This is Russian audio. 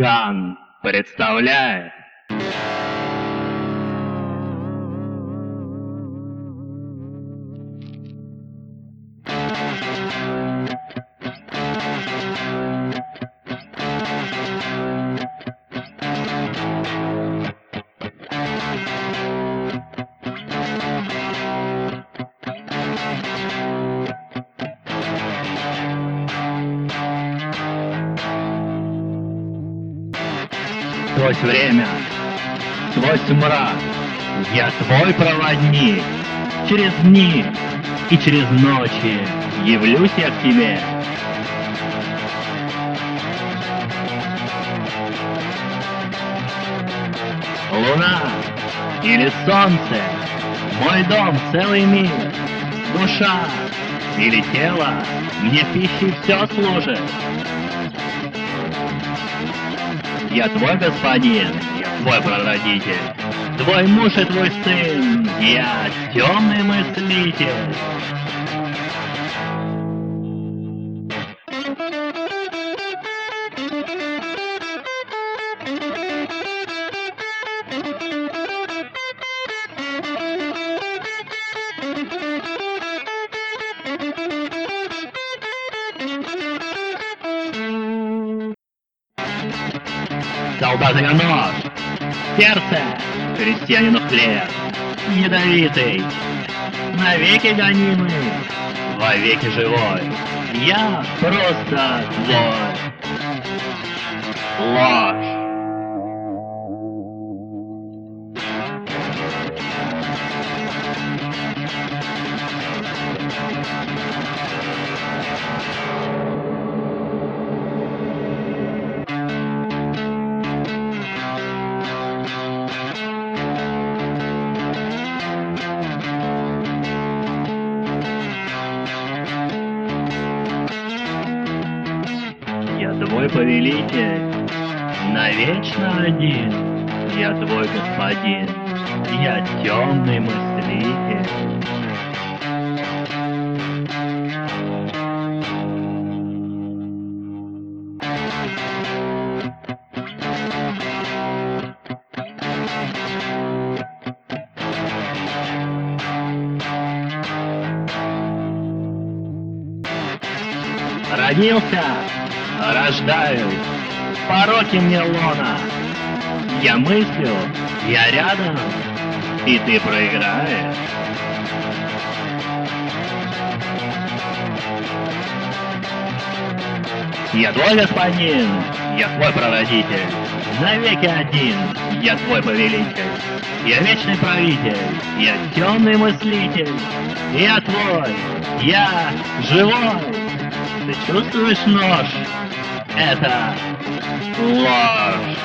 Ган представляет. Сквозь время, сквозь мрак, я твой проводник. Через дни и через ночи явлюсь я к тебе. Луна или солнце, мой дом целый мир, душа или тело, мне пищей все служит. Я твой господин, твой прародитель, твой муж и твой сын, я темный мыслитель. Солдата я нож, сердце, крестьянину хлеб, ядовитый, навеки гонимый, вовеки живой. Я просто твой. Ложь. Повелитель, навечно один. Я твой господин, я темный мыслитель. Родился, рождаюсь, пороки мне лона. Я мыслю, я рядом, и ты проиграешь. Я твой господин, я твой проводитель, навеки один, я твой повелитель. Я вечный правитель, я темный мыслитель, я твой, я живой. Ты чувствуешь нож? ever loved.